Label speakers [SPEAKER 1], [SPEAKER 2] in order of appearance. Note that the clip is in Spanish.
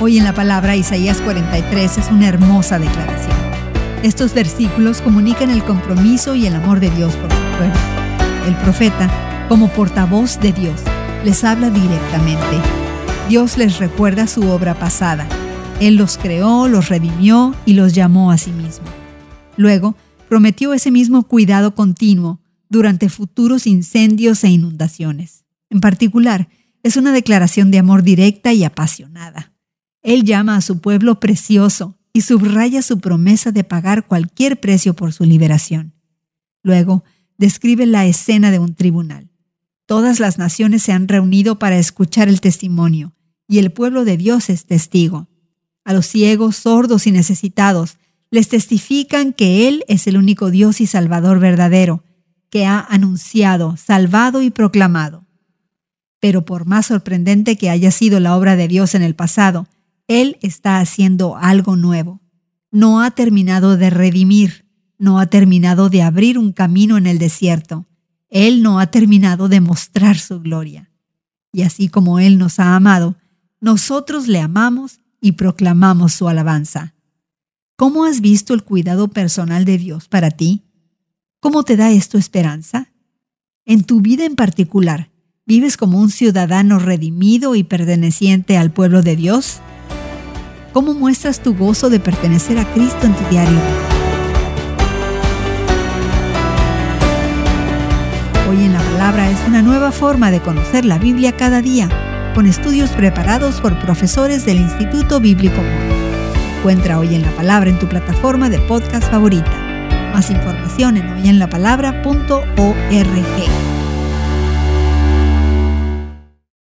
[SPEAKER 1] Hoy en la palabra Isaías 43 es una hermosa declaración. Estos versículos comunican el compromiso y el amor de Dios por su pueblo. El profeta, como portavoz de Dios, les habla directamente. Dios les recuerda su obra pasada. Él los creó, los redimió y los llamó a sí mismo. Luego, prometió ese mismo cuidado continuo durante futuros incendios e inundaciones. En particular, es una declaración de amor directa y apasionada. Él llama a su pueblo precioso y subraya su promesa de pagar cualquier precio por su liberación. Luego, describe la escena de un tribunal. Todas las naciones se han reunido para escuchar el testimonio, y el pueblo de Dios es testigo. A los ciegos, sordos y necesitados les testifican que Él es el único Dios y Salvador verdadero, que ha anunciado, salvado y proclamado. Pero por más sorprendente que haya sido la obra de Dios en el pasado, Él está haciendo algo nuevo. No ha terminado de redimir, no ha terminado de abrir un camino en el desierto. Él no ha terminado de mostrar su gloria. Y así como Él nos ha amado, nosotros le amamos y proclamamos su alabanza. ¿Cómo has visto el cuidado personal de Dios para ti? ¿Cómo te da esto esperanza? En tu vida en particular, ¿vives como un ciudadano redimido y perteneciente al pueblo de Dios? ¿Cómo muestras tu gozo de pertenecer a Cristo en tu diario? Hoy en la palabra es una nueva forma de conocer la Biblia cada día, con estudios preparados por profesores del Instituto Bíblico Encuentra Hoy en la Palabra en tu plataforma de podcast favorita. Más información en hoyenlapalabra.org.